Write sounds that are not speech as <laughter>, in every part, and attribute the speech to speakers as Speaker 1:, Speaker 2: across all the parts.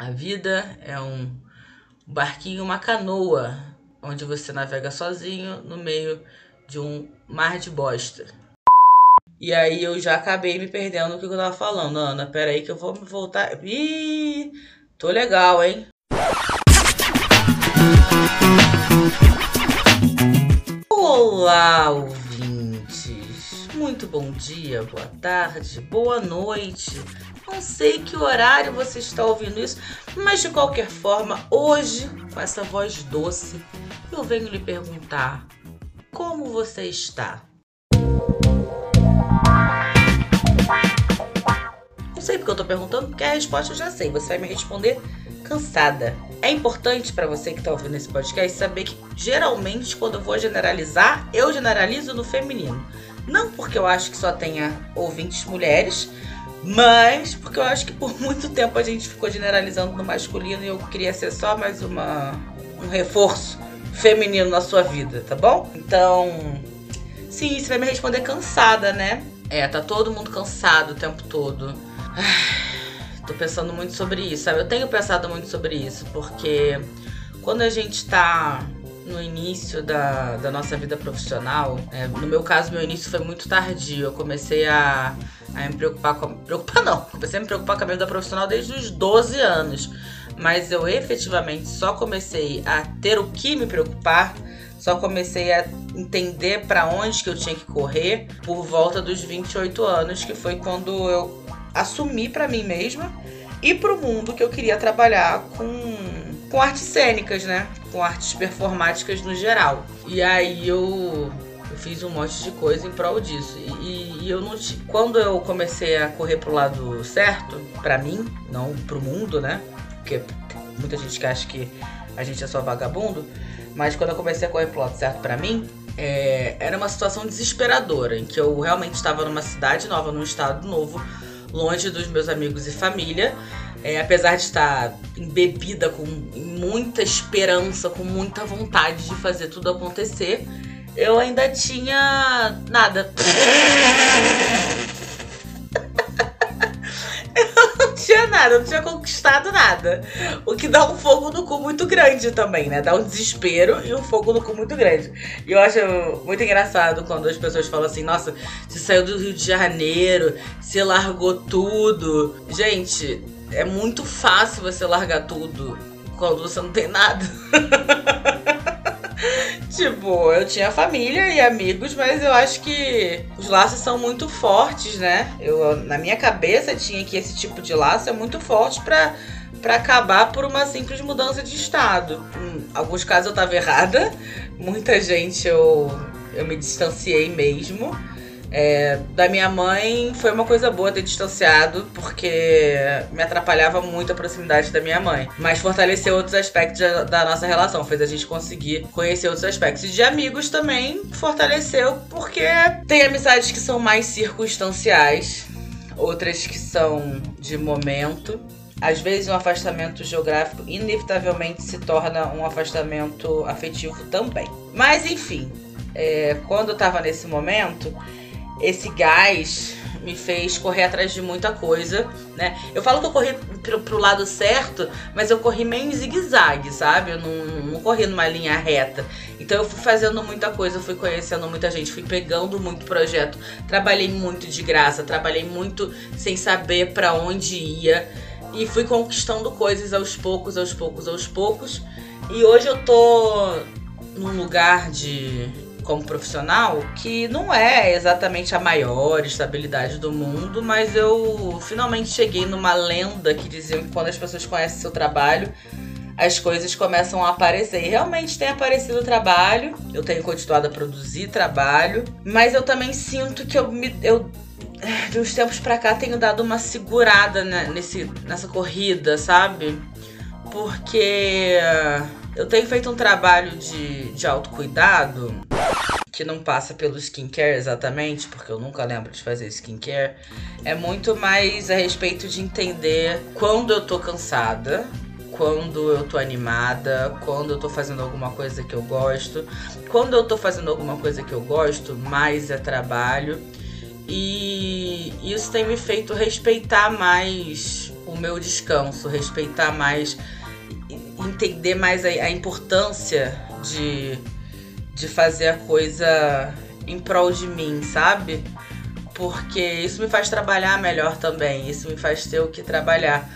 Speaker 1: A vida é um barquinho, uma canoa, onde você navega sozinho no meio de um mar de bosta. E aí eu já acabei me perdendo no que eu tava falando. Ana, pera aí que eu vou me voltar. Ih, tô legal, hein? Olá, ouvintes. Muito bom dia, boa tarde, boa noite. Não sei que horário você está ouvindo isso, mas de qualquer forma, hoje, com essa voz doce, eu venho lhe perguntar: como você está? Não sei porque eu tô perguntando, porque a resposta eu já sei. Você vai me responder cansada. É importante para você que tá ouvindo esse podcast saber que geralmente quando eu vou generalizar, eu generalizo no feminino. Não porque eu acho que só tenha ouvintes mulheres, mas porque eu acho que por <laughs> muito tempo a gente ficou generalizando no masculino e eu queria ser só mais uma um reforço feminino na sua vida, tá bom? Então, sim, você vai me responder cansada, né? É, tá todo mundo cansado o tempo todo. Tô pensando muito sobre isso, sabe? Eu tenho pensado muito sobre isso, porque quando a gente tá no início da, da nossa vida profissional, é, no meu caso, meu início foi muito tardio. Eu comecei a, a me preocupar com. Preocupar <laughs> não, comecei a me preocupar com a vida profissional desde os 12 anos. Mas eu efetivamente só comecei a ter o que me preocupar, só comecei a entender para onde que eu tinha que correr por volta dos 28 anos, que foi quando eu assumir para mim mesma e para o mundo que eu queria trabalhar com, com artes cênicas, né? Com artes performáticas no geral. E aí eu, eu fiz um monte de coisa em prol disso. E, e eu não quando eu comecei a correr pro lado certo, para mim, não pro mundo, né? Porque muita gente que acha que a gente é só vagabundo, mas quando eu comecei a correr pro lado certo para mim, é, era uma situação desesperadora, em que eu realmente estava numa cidade nova, num estado novo, longe dos meus amigos e família. É, apesar de estar embebida com muita esperança, com muita vontade de fazer tudo acontecer, eu ainda tinha nada. <laughs> tinha nada, não tinha conquistado nada. O que dá um fogo no cu muito grande também, né? Dá um desespero e um fogo no cu muito grande. E eu acho muito engraçado quando as pessoas falam assim: nossa, você saiu do Rio de Janeiro, você largou tudo. Gente, é muito fácil você largar tudo quando você não tem nada. <laughs> Tipo, eu tinha família e amigos, mas eu acho que os laços são muito fortes, né? Eu, na minha cabeça tinha que esse tipo de laço é muito forte para para acabar por uma simples mudança de estado. Em alguns casos eu tava errada, muita gente eu, eu me distanciei mesmo. É, da minha mãe foi uma coisa boa ter distanciado, porque me atrapalhava muito a proximidade da minha mãe. Mas fortaleceu outros aspectos da nossa relação, fez a gente conseguir conhecer outros aspectos. E de amigos também fortaleceu, porque tem amizades que são mais circunstanciais, outras que são de momento. Às vezes, um afastamento geográfico inevitavelmente se torna um afastamento afetivo também. Mas, enfim, é, quando eu tava nesse momento, esse gás me fez correr atrás de muita coisa, né? Eu falo que eu corri pro, pro lado certo, mas eu corri meio em zigue-zague, sabe? Eu não, não corri numa linha reta. Então eu fui fazendo muita coisa, fui conhecendo muita gente, fui pegando muito projeto, trabalhei muito de graça, trabalhei muito sem saber para onde ia e fui conquistando coisas aos poucos, aos poucos, aos poucos. E hoje eu tô num lugar de como profissional que não é exatamente a maior estabilidade do mundo, mas eu finalmente cheguei numa lenda que dizia que quando as pessoas conhecem seu trabalho, as coisas começam a aparecer. E realmente tem aparecido trabalho, eu tenho continuado a produzir trabalho, mas eu também sinto que eu me. Eu, de uns tempos pra cá tenho dado uma segurada né, nesse, nessa corrida, sabe? Porque eu tenho feito um trabalho de, de autocuidado que não passa pelo skincare exatamente, porque eu nunca lembro de fazer skincare, é muito mais a respeito de entender quando eu tô cansada, quando eu tô animada, quando eu tô fazendo alguma coisa que eu gosto. Quando eu tô fazendo alguma coisa que eu gosto, mais é trabalho. E isso tem me feito respeitar mais o meu descanso, respeitar mais, entender mais a, a importância de, de fazer a coisa em prol de mim, sabe? Porque isso me faz trabalhar melhor também, isso me faz ter o que trabalhar.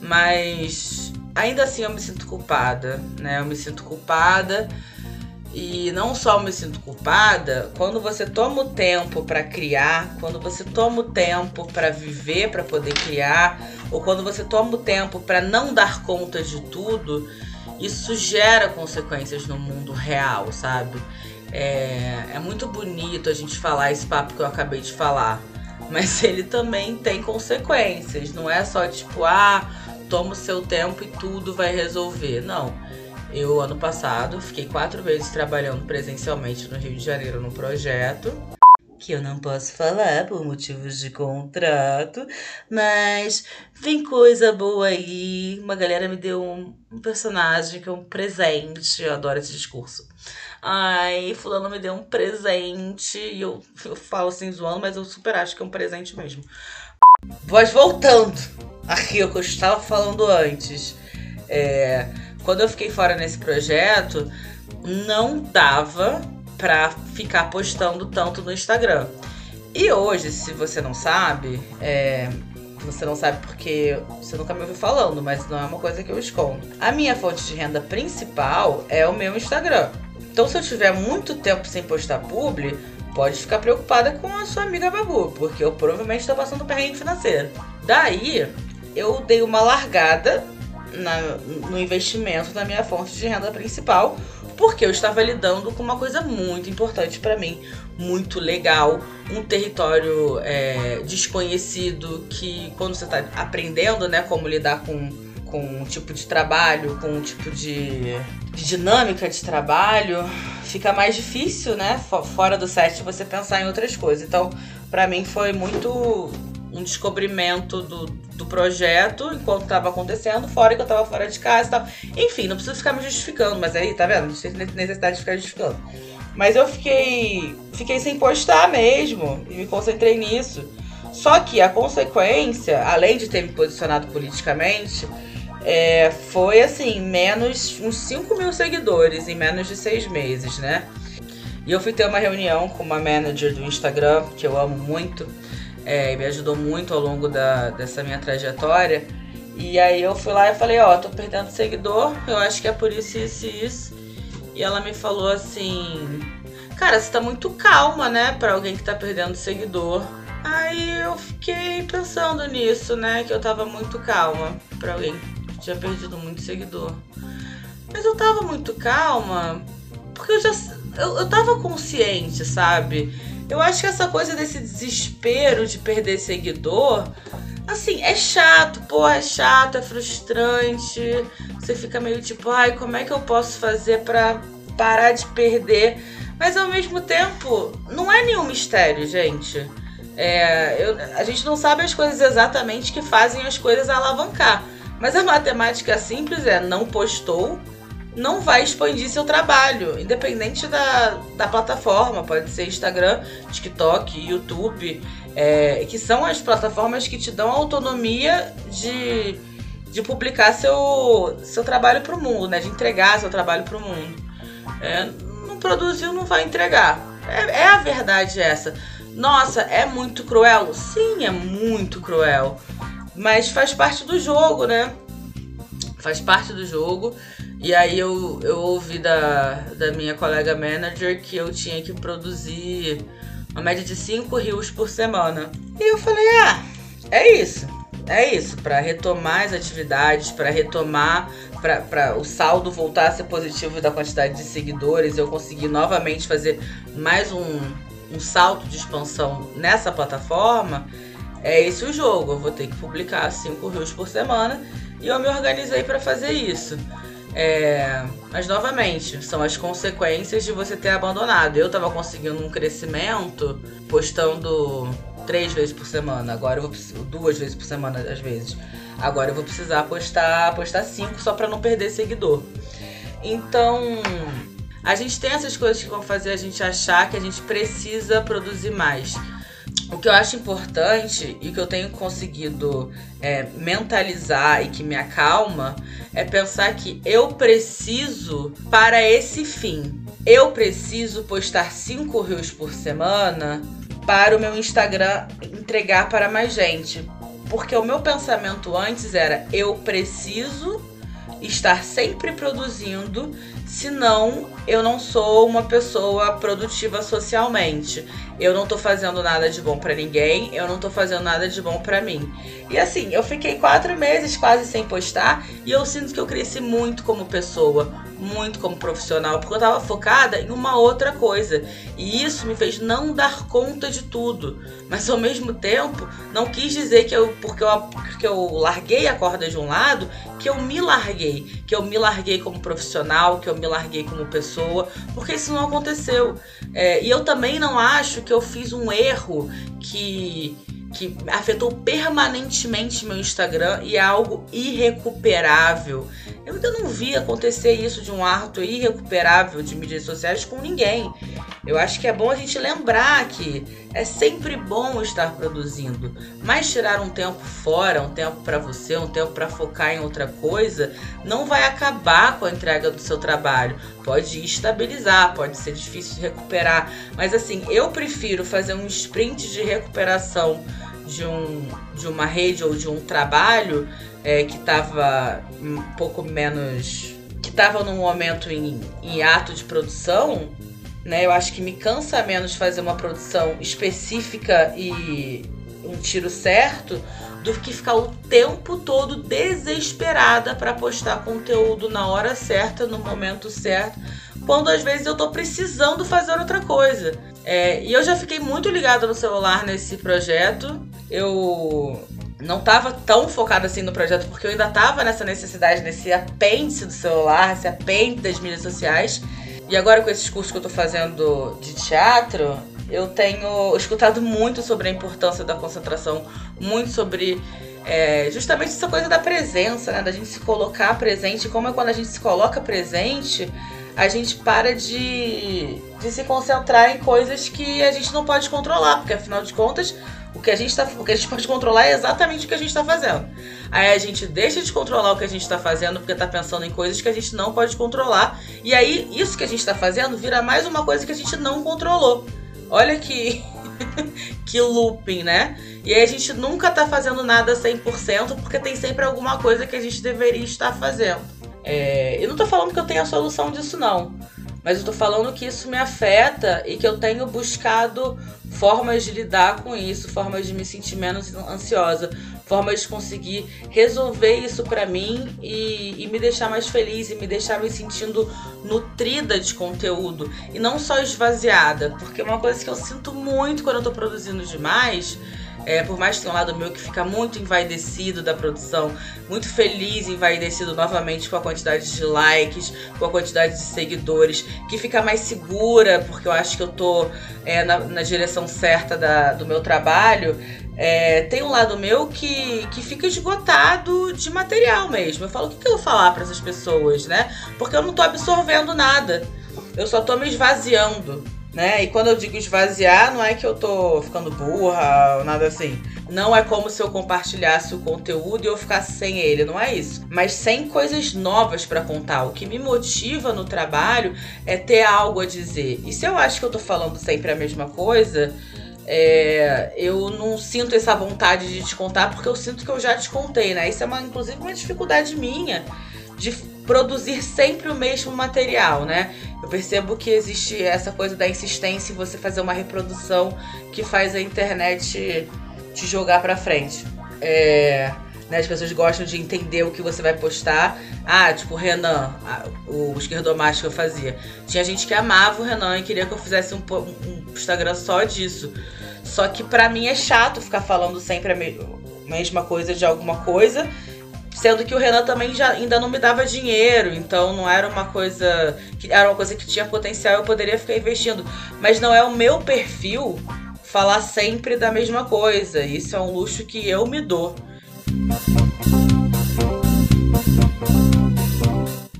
Speaker 1: Mas ainda assim eu me sinto culpada, né? Eu me sinto culpada e não só me sinto culpada, quando você toma o tempo para criar, quando você toma o tempo para viver, para poder criar, ou quando você toma o tempo para não dar conta de tudo, isso gera consequências no mundo real, sabe? É, é muito bonito a gente falar esse papo que eu acabei de falar, <laughs> mas ele também tem consequências, não é só tipo, ah, toma o seu tempo e tudo vai resolver. Não eu, ano passado, fiquei quatro vezes trabalhando presencialmente no Rio de Janeiro num projeto. Que eu não posso falar por motivos de contrato, mas vem coisa boa aí. Uma galera me deu um, personagem que é um presente. Eu adoro esse discurso. Ai, fulano me deu um presente. E eu, eu falo assim zoando, mas eu super acho que é um presente mesmo. Voz voltando aqui, o que eu estava falando antes. É quando eu fiquei fora nesse projeto, não dava pra ficar postando tanto no Instagram. E hoje, se você não sabe, é, você não sabe porque você nunca me ouviu falando, mas não é uma coisa que eu escondo. A minha fonte de renda principal é o meu Instagram. Então, se eu tiver muito tempo sem postar publi, pode ficar preocupada com a sua amiga Babu, porque eu provavelmente estou passando perrengue financeiro. Daí, eu dei uma largada na, no investimento da minha fonte de renda principal, porque eu estava lidando com uma coisa muito importante para mim, muito legal, um território é, desconhecido que quando você está aprendendo, né, como lidar com com um tipo de trabalho, com um tipo de, de dinâmica de trabalho, fica mais difícil, né? Fora do set você pensar em outras coisas. Então, para mim foi muito um descobrimento do, do projeto enquanto estava acontecendo, fora que eu estava fora de casa e tal. Enfim, não preciso ficar me justificando, mas aí, tá vendo? Não tem necessidade de ficar justificando. Mas eu fiquei, fiquei sem postar mesmo e me concentrei nisso. Só que a consequência, além de ter me posicionado politicamente, é, foi assim, menos uns 5 mil seguidores em menos de seis meses, né? E eu fui ter uma reunião com uma manager do Instagram, que eu amo muito, é, me ajudou muito ao longo da, dessa minha trajetória. E aí eu fui lá e falei, ó, oh, tô perdendo seguidor, eu acho que é por isso, isso e isso. E ela me falou assim, cara, você tá muito calma, né, pra alguém que tá perdendo seguidor. Aí eu fiquei pensando nisso, né, que eu tava muito calma pra alguém que tinha perdido muito seguidor. Mas eu tava muito calma porque eu já eu, eu tava consciente, sabe? Eu acho que essa coisa desse desespero de perder seguidor, assim, é chato, pô, é chato, é frustrante. Você fica meio tipo, ai, como é que eu posso fazer para parar de perder? Mas ao mesmo tempo, não é nenhum mistério, gente. É, eu, a gente não sabe as coisas exatamente que fazem as coisas alavancar. Mas a matemática simples é não postou, não vai expandir seu trabalho, independente da, da plataforma, pode ser Instagram, TikTok, YouTube, é, que são as plataformas que te dão autonomia de, de publicar seu, seu trabalho para o mundo, né? de entregar seu trabalho para o mundo. É, não produziu, não vai entregar. É, é a verdade essa. Nossa, é muito cruel? Sim, é muito cruel. Mas faz parte do jogo, né? Faz parte do jogo. E aí eu, eu ouvi da, da minha colega manager que eu tinha que produzir uma média de 5 rios por semana. E eu falei, ah, é isso. É isso, para retomar as atividades, para retomar, para o saldo voltar a ser positivo da quantidade de seguidores, eu conseguir novamente fazer mais um, um salto de expansão nessa plataforma, é esse o jogo. Eu vou ter que publicar 5 rios por semana e eu me organizei para fazer isso. É, mas novamente, são as consequências de você ter abandonado. Eu tava conseguindo um crescimento postando três vezes por semana. Agora eu vou duas vezes por semana às vezes. Agora eu vou precisar postar postar cinco só para não perder seguidor. Então, a gente tem essas coisas que vão fazer a gente achar que a gente precisa produzir mais. O que eu acho importante e que eu tenho conseguido é, mentalizar e que me acalma é pensar que eu preciso para esse fim. Eu preciso postar 5 rios por semana para o meu Instagram entregar para mais gente. Porque o meu pensamento antes era eu preciso estar sempre produzindo, senão eu não sou uma pessoa produtiva socialmente. Eu não tô fazendo nada de bom para ninguém, eu não tô fazendo nada de bom para mim. E assim, eu fiquei quatro meses quase sem postar e eu sinto que eu cresci muito como pessoa, muito como profissional, porque eu tava focada em uma outra coisa. E isso me fez não dar conta de tudo. Mas ao mesmo tempo, não quis dizer que eu, porque eu, porque eu larguei a corda de um lado, que eu me larguei. Que eu me larguei como profissional, que eu me larguei como pessoa, porque isso não aconteceu. É, e eu também não acho que eu fiz um erro que que afetou permanentemente meu Instagram e é algo irrecuperável. Eu ainda não vi acontecer isso de um ato irrecuperável de mídias sociais com ninguém. Eu acho que é bom a gente lembrar que é sempre bom estar produzindo, mas tirar um tempo fora, um tempo para você, um tempo para focar em outra coisa, não vai acabar com a entrega do seu trabalho. Pode estabilizar, pode ser difícil de recuperar, mas assim, eu prefiro fazer um sprint de recuperação de, um, de uma rede ou de um trabalho é, que estava um pouco menos. que estava num momento em, em ato de produção, né? Eu acho que me cansa menos fazer uma produção específica e um tiro certo do que ficar o tempo todo desesperada para postar conteúdo na hora certa, no momento certo, quando às vezes eu tô precisando fazer outra coisa. É, e eu já fiquei muito ligada no celular nesse projeto. Eu não tava tão focada assim no projeto, porque eu ainda tava nessa necessidade, nesse apêndice do celular, esse apêndice das mídias sociais. E agora com esses cursos que eu tô fazendo de teatro, eu tenho escutado muito sobre a importância da concentração, muito sobre é, justamente essa coisa da presença, né? Da gente se colocar presente. Como é quando a gente se coloca presente, a gente para de, de se concentrar em coisas que a gente não pode controlar, porque afinal de contas o que a gente tá, o que a gente pode controlar é exatamente o que a gente está fazendo. Aí a gente deixa de controlar o que a gente está fazendo porque está pensando em coisas que a gente não pode controlar. E aí isso que a gente está fazendo vira mais uma coisa que a gente não controlou. Olha que que looping, né? E aí a gente nunca tá fazendo nada 100% porque tem sempre alguma coisa que a gente deveria estar fazendo. É, eu não tô falando que eu tenho a solução disso não. Mas eu tô falando que isso me afeta e que eu tenho buscado formas de lidar com isso, formas de me sentir menos ansiosa, formas de conseguir resolver isso para mim e, e, me deixar mais feliz e me deixar me sentindo nutrida de conteúdo e não só esvaziada, porque uma coisa que eu sinto muito quando eu tô produzindo demais é, por mais que tenha um lado meu que fica muito envaidecido da produção, muito feliz, envaidecido novamente com a quantidade de likes, com a quantidade de seguidores, que fica mais segura, porque eu acho que eu tô é, na, na, direção certa da, do meu trabalho. É, tem um lado meu que, que fica esgotado de material mesmo. Eu falo, o que, que eu vou falar para essas pessoas, né? Porque eu não tô absorvendo nada. Eu só tô me esvaziando né? E quando eu digo esvaziar, não é que eu tô ficando burra ou nada assim. Não é como se eu compartilhasse o conteúdo e eu ficasse sem ele, não é isso. Mas sem coisas novas para contar. O que me motiva no trabalho é ter algo a dizer. E se eu acho que eu tô falando sempre a mesma coisa, é, eu não sinto essa vontade de te contar porque eu sinto que eu já te contei, né? Isso é uma, inclusive uma dificuldade minha de produzir sempre o mesmo material, né? Eu percebo que existe essa coisa da insistência em você fazer uma reprodução que faz a internet te jogar para frente. É, né, as pessoas gostam de entender o que você vai postar. Ah, tipo o Renan, o esquerdomacho que eu fazia. Tinha gente que amava o Renan e queria que eu fizesse um, um Instagram só disso. Só que para mim é chato ficar falando sempre a mesma coisa de alguma coisa Sendo que o Renan também já ainda não me dava dinheiro, então não era uma coisa que era uma coisa que tinha potencial, eu poderia ficar investindo. Mas não é o meu perfil falar sempre da mesma coisa. Isso é um luxo que eu me dou.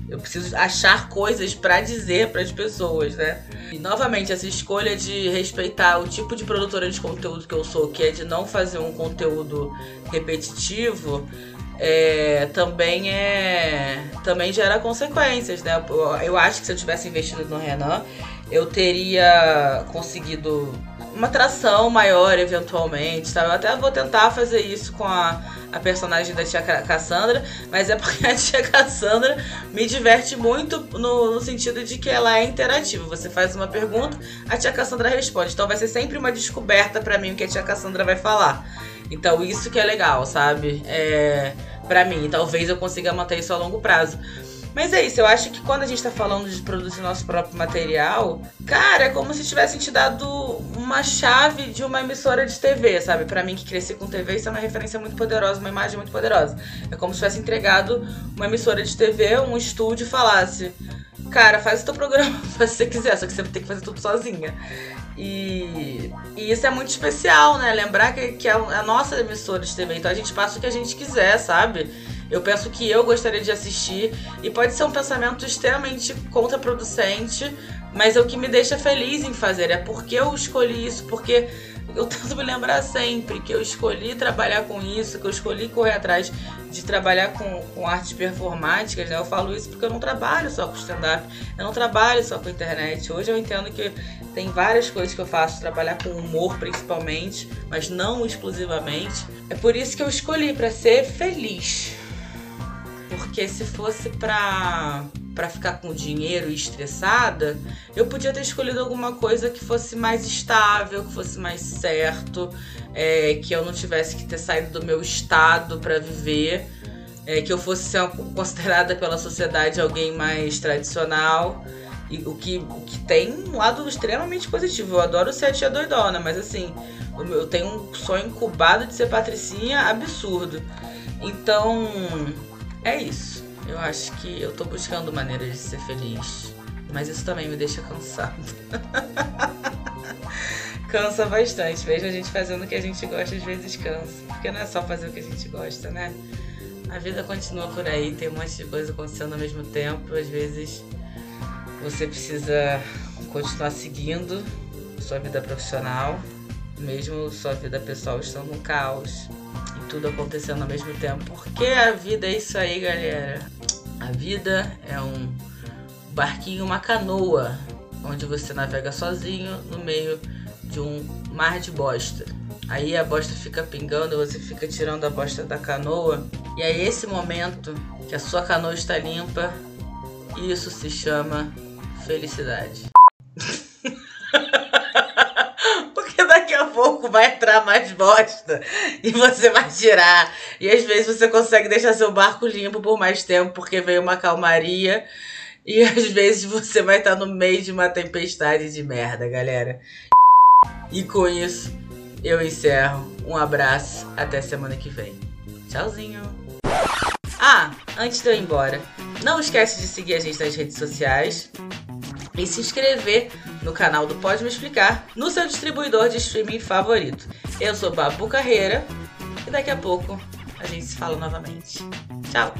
Speaker 1: Eu preciso achar coisas para dizer para as pessoas, né? E novamente, essa escolha de respeitar o tipo de produtora de conteúdo que eu sou, que é de não fazer um conteúdo repetitivo, é, também é também gera consequências, né? Eu, acho que se eu tivesse investido no Renan, eu teria conseguido uma atração maior eventualmente, sabe? Eu até vou tentar fazer isso com a, a personagem da tia Cassandra, mas é porque a tia Cassandra me diverte muito no, no sentido de que ela é interativa. Você faz uma pergunta, a tia Cassandra responde. Então vai ser sempre uma descoberta para mim o que a tia Cassandra vai falar. Então isso que é legal, sabe? É, para mim, talvez eu consiga manter isso a longo prazo. Mas é isso, eu acho que quando a gente tá falando de produzir nosso próprio material, cara, é como se tivessem te dado uma chave de uma emissora de TV, sabe? Para mim que cresci com TV, isso é uma referência muito poderosa, uma imagem muito poderosa. É como se tivesse entregado uma emissora de TV, um estúdio e falasse: Cara, faz o teu programa, <laughs> faz que você quiser, só que você vai ter que fazer tudo sozinha. E, e isso é muito especial, né? Lembrar que, que é a nossa emissora de TV, então a gente passa o que a gente quiser, sabe? Eu penso que eu gostaria de assistir e pode ser um pensamento extremamente contraproducente, mas é o que me deixa feliz em fazer. É porque eu escolhi isso, porque eu tento me lembrar sempre que eu escolhi trabalhar com isso, que eu escolhi correr atrás de trabalhar com, com artes performáticas, né? Eu falo isso porque eu não trabalho só com stand-up, eu não trabalho só com internet. Hoje eu entendo que tem várias coisas que eu faço, trabalhar com humor principalmente, mas não exclusivamente. É por isso que eu escolhi para ser feliz. Porque se fosse pra, pra ficar com dinheiro e estressada, eu podia ter escolhido alguma coisa que fosse mais estável, que fosse mais certo, é, que eu não tivesse que ter saído do meu estado para viver, é, que eu fosse ser considerada pela sociedade alguém mais tradicional. E o que, o que tem um lado extremamente positivo. Eu adoro ser a tia doidona, mas assim, eu tenho um sonho incubado de ser patricinha absurdo. Então, é isso. Eu acho que eu tô buscando maneiras de ser feliz. Mas isso também me deixa cansado. <laughs> cansa bastante. Veja a gente fazendo o que a gente gosta, às vezes cansa. Porque não é só fazer o que a gente gosta, né? A vida continua por aí, tem um monte de coisa acontecendo ao mesmo tempo. Às vezes você precisa continuar seguindo sua vida profissional, mesmo sua vida pessoal estando um caos tudo acontecendo ao mesmo tempo. Porque a vida é isso aí, galera. A vida é um barquinho, uma canoa, onde você navega sozinho no meio de um mar de bosta. Aí a bosta fica pingando, você fica tirando a bosta da canoa. E é esse momento que a sua canoa está limpa. Isso se chama felicidade. <laughs> pouco vai entrar mais bosta e você vai tirar. E às vezes você consegue deixar seu barco limpo por mais tempo porque veio uma calmaria. E às vezes você vai estar no meio de uma tempestade de merda, galera. E com isso, eu encerro. Um abraço, até semana que vem. Tchauzinho. Ah, antes de eu ir embora, não esquece de seguir a gente nas redes sociais e se inscrever no canal do Pode Me Explicar no seu distribuidor de streaming favorito. Eu sou Babu Carreira e daqui a pouco a gente se fala novamente. Tchau!